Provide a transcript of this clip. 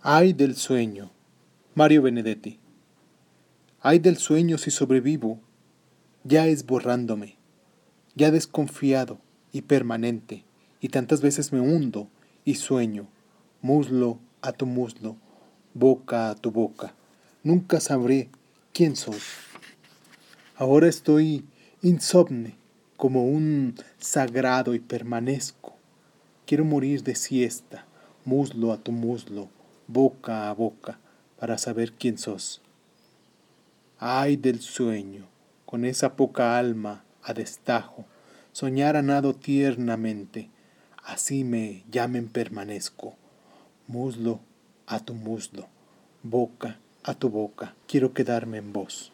Ay del sueño. Mario Benedetti. Ay del sueño si sobrevivo, ya es borrándome, ya desconfiado y permanente, y tantas veces me hundo y sueño, muslo a tu muslo, boca a tu boca. Nunca sabré quién soy. Ahora estoy insomne, como un sagrado y permanezco. Quiero morir de siesta, muslo a tu muslo, boca a boca para saber quién sos. Ay del sueño, con esa poca alma a destajo, soñar a nado tiernamente, así me llamen permanezco, muslo a tu muslo, boca a tu boca, quiero quedarme en vos.